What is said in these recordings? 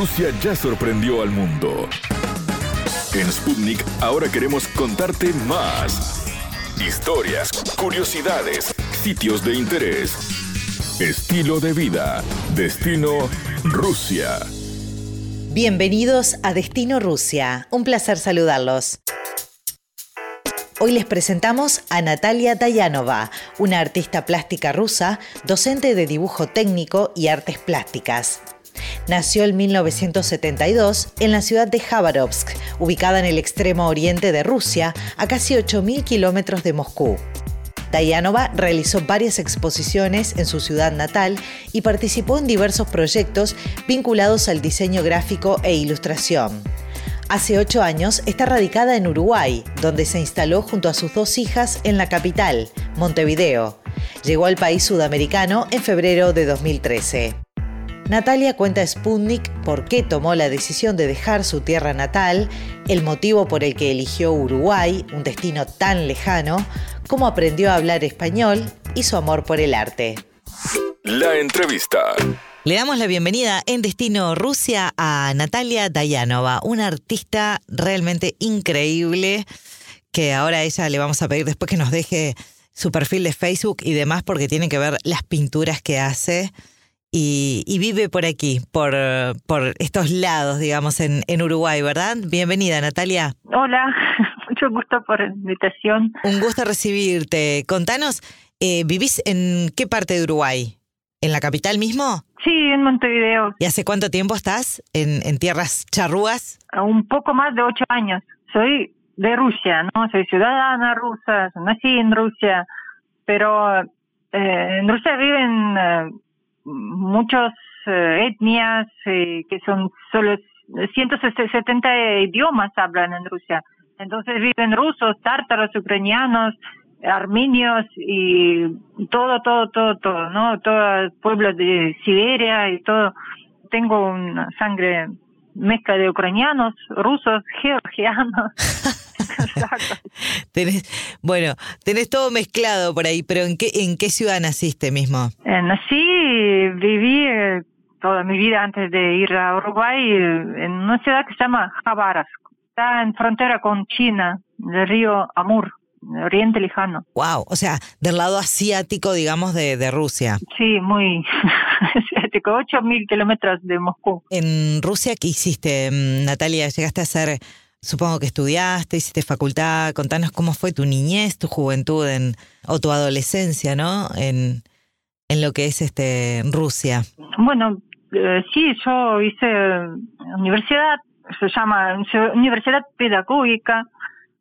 Rusia ya sorprendió al mundo. En Sputnik ahora queremos contarte más. Historias, curiosidades, sitios de interés, estilo de vida, destino Rusia. Bienvenidos a Destino Rusia. Un placer saludarlos. Hoy les presentamos a Natalia Dayanova, una artista plástica rusa, docente de dibujo técnico y artes plásticas. Nació en 1972 en la ciudad de Khabarovsk, ubicada en el extremo oriente de Rusia, a casi 8.000 kilómetros de Moscú. Dayanova realizó varias exposiciones en su ciudad natal y participó en diversos proyectos vinculados al diseño gráfico e ilustración. Hace ocho años está radicada en Uruguay, donde se instaló junto a sus dos hijas en la capital, Montevideo. Llegó al país sudamericano en febrero de 2013. Natalia cuenta a Sputnik por qué tomó la decisión de dejar su tierra natal, el motivo por el que eligió Uruguay, un destino tan lejano, cómo aprendió a hablar español y su amor por el arte. La entrevista. Le damos la bienvenida en Destino Rusia a Natalia Dayanova, una artista realmente increíble que ahora a ella le vamos a pedir después que nos deje su perfil de Facebook y demás porque tiene que ver las pinturas que hace y, vive por aquí, por, por estos lados, digamos, en, en Uruguay, ¿verdad? Bienvenida, Natalia. Hola, mucho gusto por la invitación. Un gusto recibirte. Contanos, eh, ¿vivís en qué parte de Uruguay? ¿En la capital mismo? Sí, en Montevideo. ¿Y hace cuánto tiempo estás en, en tierras charrúas? Un poco más de ocho años. Soy de Rusia, ¿no? Soy ciudadana rusa, nací en Rusia, pero eh, en Rusia viven eh, muchas eh, etnias que son solo 170 idiomas hablan en Rusia. Entonces viven rusos, tártaros, ucranianos, armenios y todo, todo, todo, todo, ¿no? Todo el pueblo de Siberia y todo. Tengo una sangre mezcla de ucranianos, rusos, georgianos. tenés, bueno, tenés todo mezclado por ahí, pero ¿en qué, en qué ciudad naciste mismo? Eh, nací, viví eh, toda mi vida antes de ir a Uruguay en una ciudad que se llama Jabarovsk. Está en frontera con China, del río Amur. Oriente Lejano. Wow, o sea, del lado asiático, digamos, de, de Rusia. Sí, muy asiático, 8.000 kilómetros de Moscú. En Rusia, ¿qué hiciste, mm, Natalia? ¿Llegaste a hacer, supongo que estudiaste, hiciste facultad? Contanos cómo fue tu niñez, tu juventud en, o tu adolescencia, ¿no? En, en lo que es este Rusia. Bueno, eh, sí, yo hice universidad, se llama Universidad Pedagógica,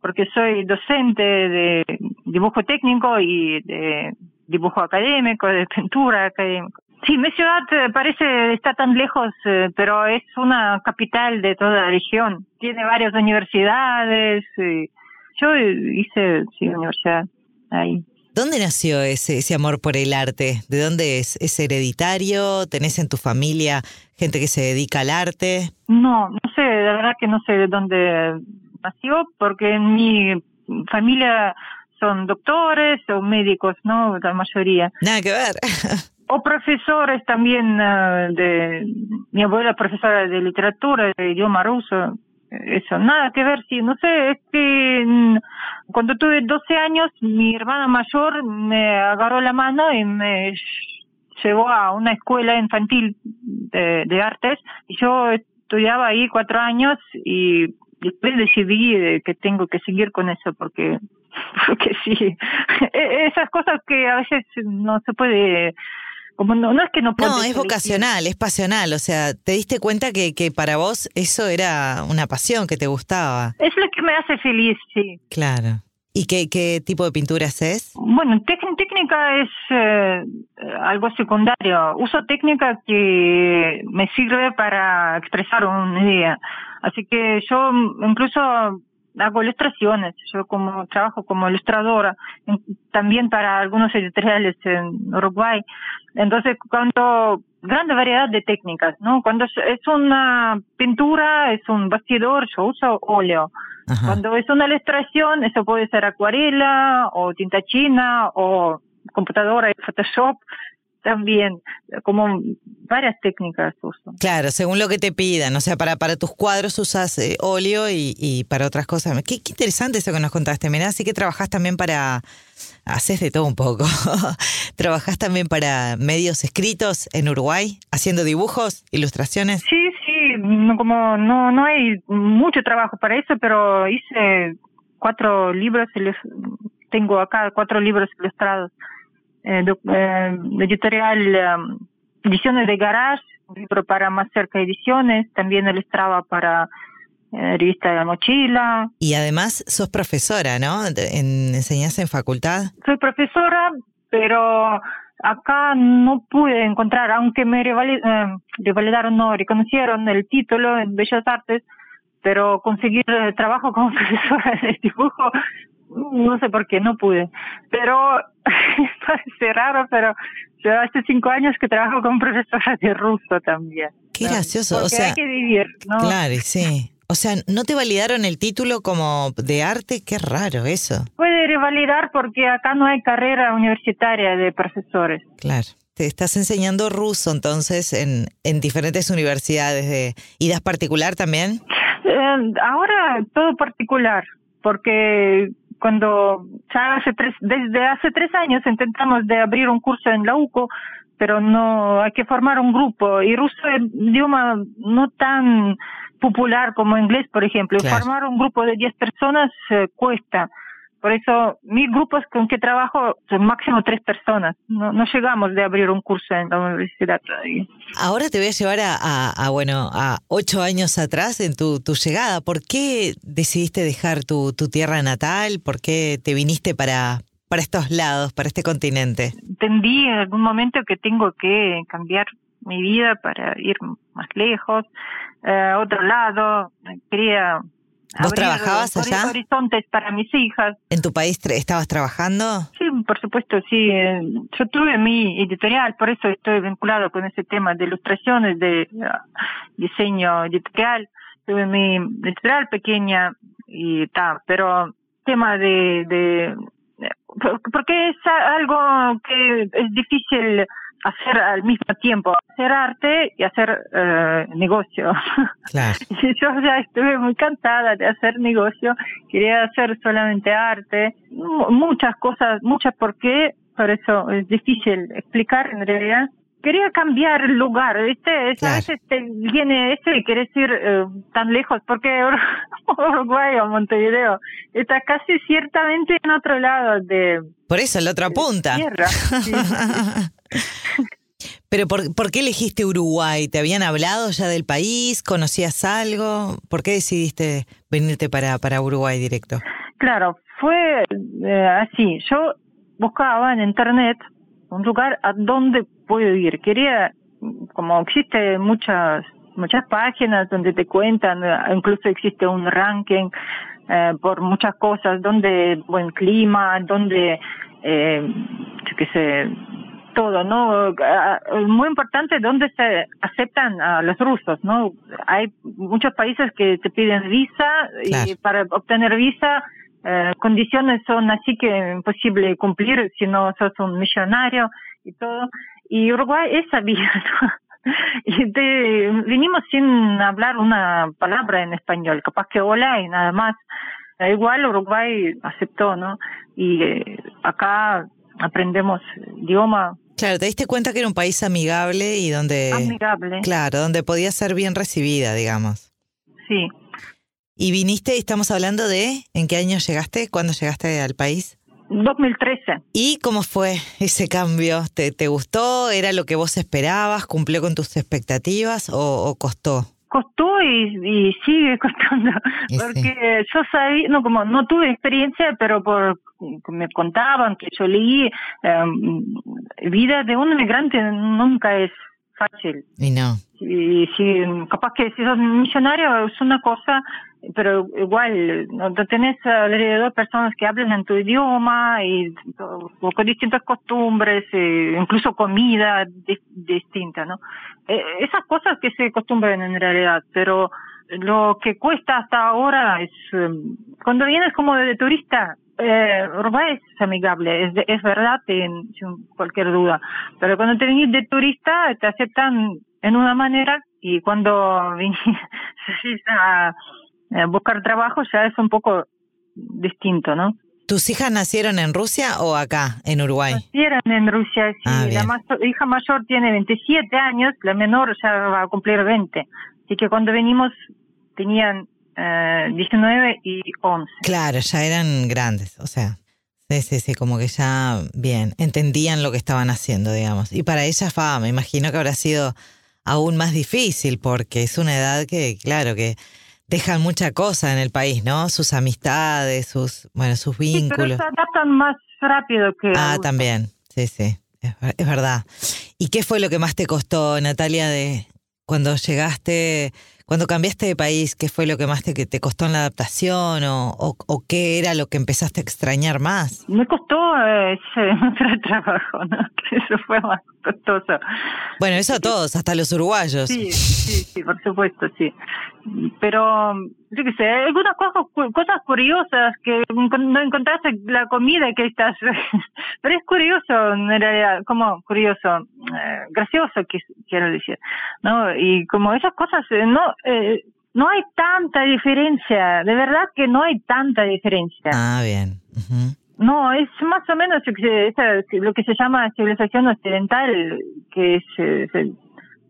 porque soy docente de dibujo técnico y de dibujo académico, de pintura académica. Sí, mi ciudad eh, parece está tan lejos, eh, pero es una capital de toda la región. Tiene varias universidades. yo hice sí, universidad ahí. ¿Dónde nació ese, ese amor por el arte? ¿De dónde es? ¿Es hereditario? ¿Tenés en tu familia gente que se dedica al arte? No, no sé, la verdad que no sé de dónde nació porque en mi familia son doctores o médicos, ¿no? La mayoría. Nada que ver. o profesores también eh, de mi abuela profesora de literatura de idioma ruso eso nada que ver sí no sé es que mm, cuando tuve 12 años mi hermana mayor me agarró la mano y me llevó a una escuela infantil de, de artes y yo estudiaba ahí cuatro años y después decidí que tengo que seguir con eso porque porque sí e, esas cosas que a veces no se puede como no, no es que no No, es vocacional, es pasional, o sea, te diste cuenta que, que para vos eso era una pasión que te gustaba. Es lo que me hace feliz, sí. Claro. ¿Y qué, qué tipo de pintura haces? Bueno, técnica es eh, algo secundario. Uso técnica que me sirve para expresar una idea. Así que yo incluso hago ilustraciones. Yo como trabajo como ilustradora también para algunos editoriales en Uruguay. Entonces, cuando grande variedad de técnicas, ¿no? Cuando es una pintura, es un bastidor, yo uso óleo. Cuando es una ilustración, eso puede ser acuarela o tinta china o computadora y Photoshop. También, como varias técnicas uso. Claro, según lo que te pidan, o sea, para, para tus cuadros usas eh, óleo y, y, para otras cosas. Qué, qué, interesante eso que nos contaste, mirá, así que trabajás también para, haces de todo un poco, trabajás también para medios escritos en Uruguay, haciendo dibujos, ilustraciones. Sí, sí, como no, no hay mucho trabajo para eso, pero hice cuatro libros, tengo acá cuatro libros ilustrados editorial Ediciones de Garage, un libro para Más Cerca Ediciones, también ilustraba para eh, revista de la mochila. Y además sos profesora, ¿no? En, ¿Enseñás en facultad? Soy profesora, pero acá no pude encontrar, aunque me revalidaron, no reconocieron el título en Bellas Artes, pero conseguir trabajo como profesora de dibujo no sé por qué, no pude. Pero parece raro, pero yo hace cinco años que trabajo con profesora de ruso también. Qué gracioso, o sea. Hay que vivir, ¿no? Claro, sí. O sea, ¿no te validaron el título como de arte? Qué raro eso. Puede revalidar porque acá no hay carrera universitaria de profesores. Claro. Te estás enseñando ruso entonces en, en diferentes universidades de... ¿Y das particular también? Eh, ahora todo particular, porque cuando ya hace tres, desde hace tres años intentamos de abrir un curso en la UCO, pero no hay que formar un grupo y ruso es idioma no tan popular como inglés, por ejemplo. Formar un grupo de 10 personas eh, cuesta. Por eso, mis grupos con que trabajo son máximo tres personas. No, no llegamos de abrir un curso en la universidad todavía. Ahora te voy a llevar a, a, bueno, a ocho años atrás en tu, tu llegada. ¿Por qué decidiste dejar tu, tu tierra natal? ¿Por qué te viniste para, para estos lados, para este continente? Entendí en algún momento que tengo que cambiar mi vida para ir más lejos, eh, a otro lado. Quería ¿Vos trabajabas allá? horizontes para mis hijas. ¿En tu país estabas trabajando? Sí, por supuesto, sí. Yo tuve mi editorial, por eso estoy vinculado con ese tema de ilustraciones, de diseño editorial. Tuve mi editorial pequeña y tal, pero tema de, de porque es algo que es difícil hacer al mismo tiempo, hacer arte y hacer eh, negocio. Claro. yo ya estuve muy cansada de hacer negocio, quería hacer solamente arte, muchas cosas, muchas por qué, por eso es difícil explicar en realidad. Quería cambiar el lugar, ¿viste? A veces te viene este y quieres ir eh, tan lejos, porque Uruguay o Montevideo está casi ciertamente en otro lado de... Por eso, en la otra punta. Tierra. Sí, Pero por, por, qué elegiste Uruguay? ¿Te habían hablado ya del país? ¿Conocías algo? ¿Por qué decidiste venirte para, para Uruguay directo? Claro, fue eh, así. Yo buscaba en internet un lugar a donde puedo ir. Quería, como existe muchas muchas páginas donde te cuentan, incluso existe un ranking eh, por muchas cosas, donde buen clima, donde, eh, yo qué sé, todo, ¿no? Muy importante donde se aceptan a los rusos, ¿no? Hay muchos países que te piden visa y para obtener visa eh, condiciones son así que imposible cumplir si no sos un millonario y todo. Y Uruguay es sabía, ¿no? Y te, vinimos sin hablar una palabra en español, capaz que hola y nada más. Igual Uruguay aceptó, ¿no? Y eh, acá aprendemos idioma. Claro, te diste cuenta que era un país amigable y donde... Amigable. Claro, donde podía ser bien recibida, digamos. Sí. ¿Y viniste, estamos hablando de, en qué año llegaste? ¿Cuándo llegaste al país? 2013. ¿Y cómo fue ese cambio? ¿Te, te gustó? ¿Era lo que vos esperabas? ¿Cumplió con tus expectativas o, o costó? Costó y, y sigue costando. Porque yo sabía no como no tuve experiencia pero por me contaban que yo leí um, vida de un inmigrante nunca es fácil. Y no. Y si capaz que si sos millonario es una cosa pero igual no tenés alrededor personas que hablan en tu idioma y con distintas costumbres e incluso comida distinta no eh, esas cosas que se acostumbran en realidad pero lo que cuesta hasta ahora es em, cuando vienes como de turista eh, Uruguay es amigable, es, es verdad, sin, cualquier duda. Pero cuando te venís de turista, te aceptan en una manera y cuando venís a, buscar trabajo ya es un poco distinto, ¿no? ¿Tus hijas nacieron en Rusia o acá, en Uruguay? Nacieron en Rusia, sí. Ah, la hija mayor tiene 27 años, la menor ya va a cumplir 20. Así que cuando venimos tenían eh, 19 y 11. Claro, ya eran grandes, o sea, sí, sí, sí, como que ya, bien, entendían lo que estaban haciendo, digamos. Y para ellas, fa, me imagino que habrá sido aún más difícil, porque es una edad que, claro, que dejan mucha cosa en el país, ¿no? Sus amistades, sus, bueno, sus vínculos. Sí, pero se adaptan más rápido que... Ah, también, sí, sí, es, es verdad. ¿Y qué fue lo que más te costó, Natalia, de cuando llegaste cuando cambiaste de país, ¿qué fue lo que más te, te costó en la adaptación o, qué era lo que empezaste a extrañar más? Me costó eh, trabajo, ¿no? Eso fue más costoso. Bueno, eso a todos, hasta los uruguayos. Sí, sí, sí, por supuesto, sí. Pero, yo qué sé, algunas cosas, cosas curiosas que no encontraste la comida que estás... Pero es curioso, en realidad, como curioso, eh, gracioso, quiero decir, ¿no? Y como esas cosas, eh, no eh, no hay tanta diferencia, de verdad que no hay tanta diferencia. Ah, bien. No, es más o menos lo que se llama civilización occidental, que es,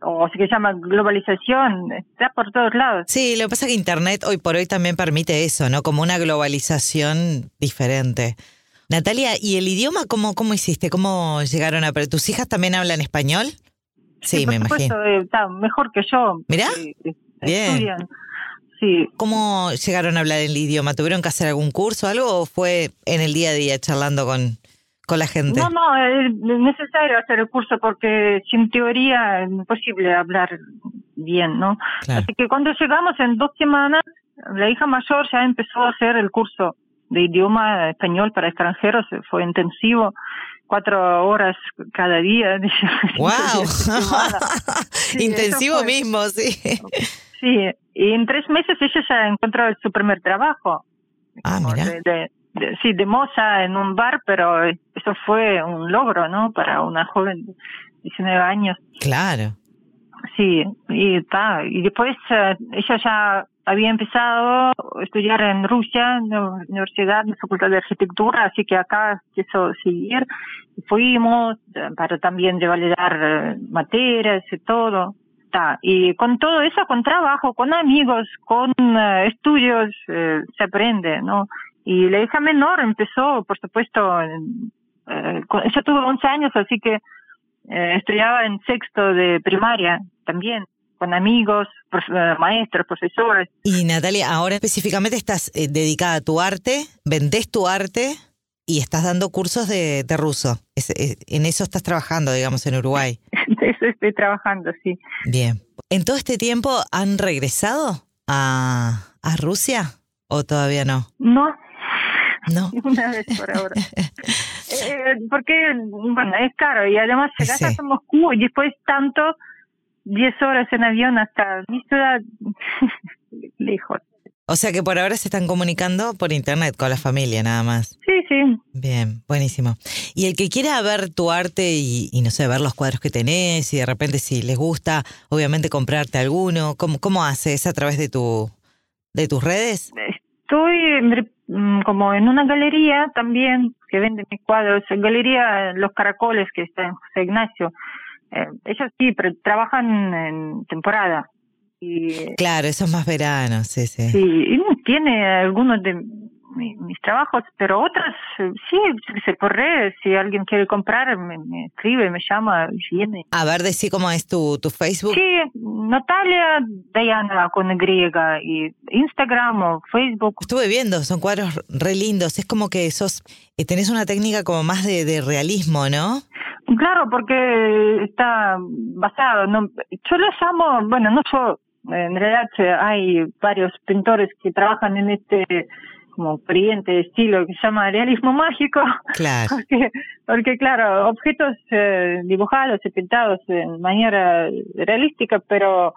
o se llama globalización, está por todos lados. Sí, lo que pasa es que Internet hoy por hoy también permite eso, ¿no? Como una globalización diferente. Natalia, ¿y el idioma cómo, cómo hiciste? ¿Cómo llegaron a... ¿Tus hijas también hablan español? Sí, me imagino. Eh, está mejor que yo. Mirá. Bien. Sí. ¿Cómo llegaron a hablar el idioma? ¿Tuvieron que hacer algún curso o algo o fue en el día a día charlando con, con la gente? No, no, es necesario hacer el curso porque sin teoría es imposible hablar bien, ¿no? Así que cuando llegamos en dos semanas, la hija mayor ya empezó a hacer el curso de idioma español para extranjeros, fue intensivo cuatro horas cada día. ¡Wow! Intensivo mismo, sí. Sí, y en tres meses ella ya encontró su primer trabajo. Ah, mira. De, sí, de moza en un bar, pero eso fue un logro, ¿no? Para una joven de 19 años. Claro. Sí, y está. Y después eh, ella ya había empezado a estudiar en Rusia, en la universidad, en la facultad de arquitectura, así que acá quiso seguir. Fuimos eh, para también validar eh, materias y todo. Y con todo eso, con trabajo, con amigos, con eh, estudios, se aprende, ¿no? Y la hija menor empezó, por supuesto, ella tuvo 11 años, así que estudiaba en sexto de primaria también con amigos, eh, maestros, profesores. Y Natalia, ahora específicamente estás eh, dedicada a tu arte, vendés tu arte y estás dando cursos de, de ruso. en eso estás trabajando, digamos, en Uruguay. eso estoy trabajando, sí. Bien. ¿En todo este tiempo han regresado a, a Rusia o todavía no? No. No. Una vez por ahora. Eh, porque, bueno, es caro y además llegas a Moscú y después tanto 10 horas en avión hasta mi ciudad, lejos. O sea que por ahora se están comunicando por internet con la familia nada más. Sí, sí. Bien, buenísimo. Y el que quiera ver tu arte y, no sé, ver los cuadros que tenés y de repente si les gusta, obviamente comprarte alguno, ¿cómo, cómo haces? ¿A través de tu de tus redes? Estoy mm, como en una galería también que vende mis cuadros, galería Los Caracoles que está en José Ignacio. Eh, ellos sí, pero trabajan en temporada. Y, claro, eso es más verano, sí, sí. Sí, y tiene algunos de mis, trabajos, pero otros, eh, sí, se por redes, si alguien quiere comprar, me, escribe, me llama, viene. A ver, decí cómo es tu, tu Facebook. Sí, Natalia Dayana con Y, y Instagram o Facebook. Estuve viendo, son cuadros re lindos, es como que sos, eh, tenés una técnica como más de, de realismo, ¿no? Claro, porque está basado. ¿no? Yo los amo, bueno, no yo, en realidad hay varios pintores que trabajan en este como corriente estilo que se llama realismo mágico. Claro. Porque, porque claro, objetos eh, dibujados y pintados de manera realística, pero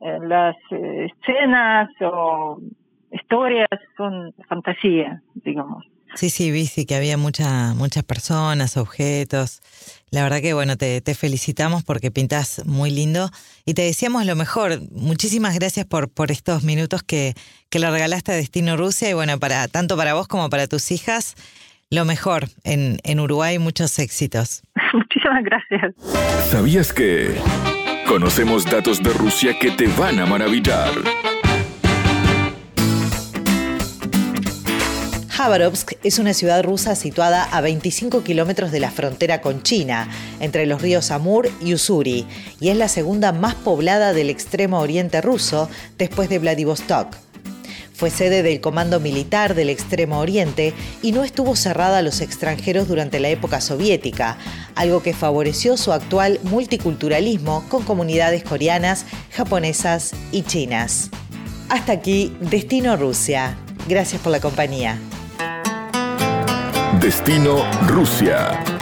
eh, las eh, escenas o historias son fantasía, digamos. Sí, sí, vi sí, que había mucha, muchas personas, objetos. La verdad que bueno, te, felicitamos porque pintas muy lindo y te decíamos lo mejor. Muchísimas gracias por, por estos minutos que, que le regalaste a Destino Rusia y bueno, para tanto para vos como para tus hijas, lo mejor en, en Uruguay, muchos éxitos. Muchísimas gracias. ¿Sabías que conocemos datos de Rusia que te van a maravillar? Khabarovsk es una ciudad rusa situada a 25 kilómetros de la frontera con China, entre los ríos Amur y Usuri, y es la segunda más poblada del extremo oriente ruso después de Vladivostok. Fue sede del Comando Militar del Extremo Oriente y no estuvo cerrada a los extranjeros durante la época soviética, algo que favoreció su actual multiculturalismo con comunidades coreanas, japonesas y chinas. Hasta aquí, Destino Rusia. Gracias por la compañía. Destino Rusia.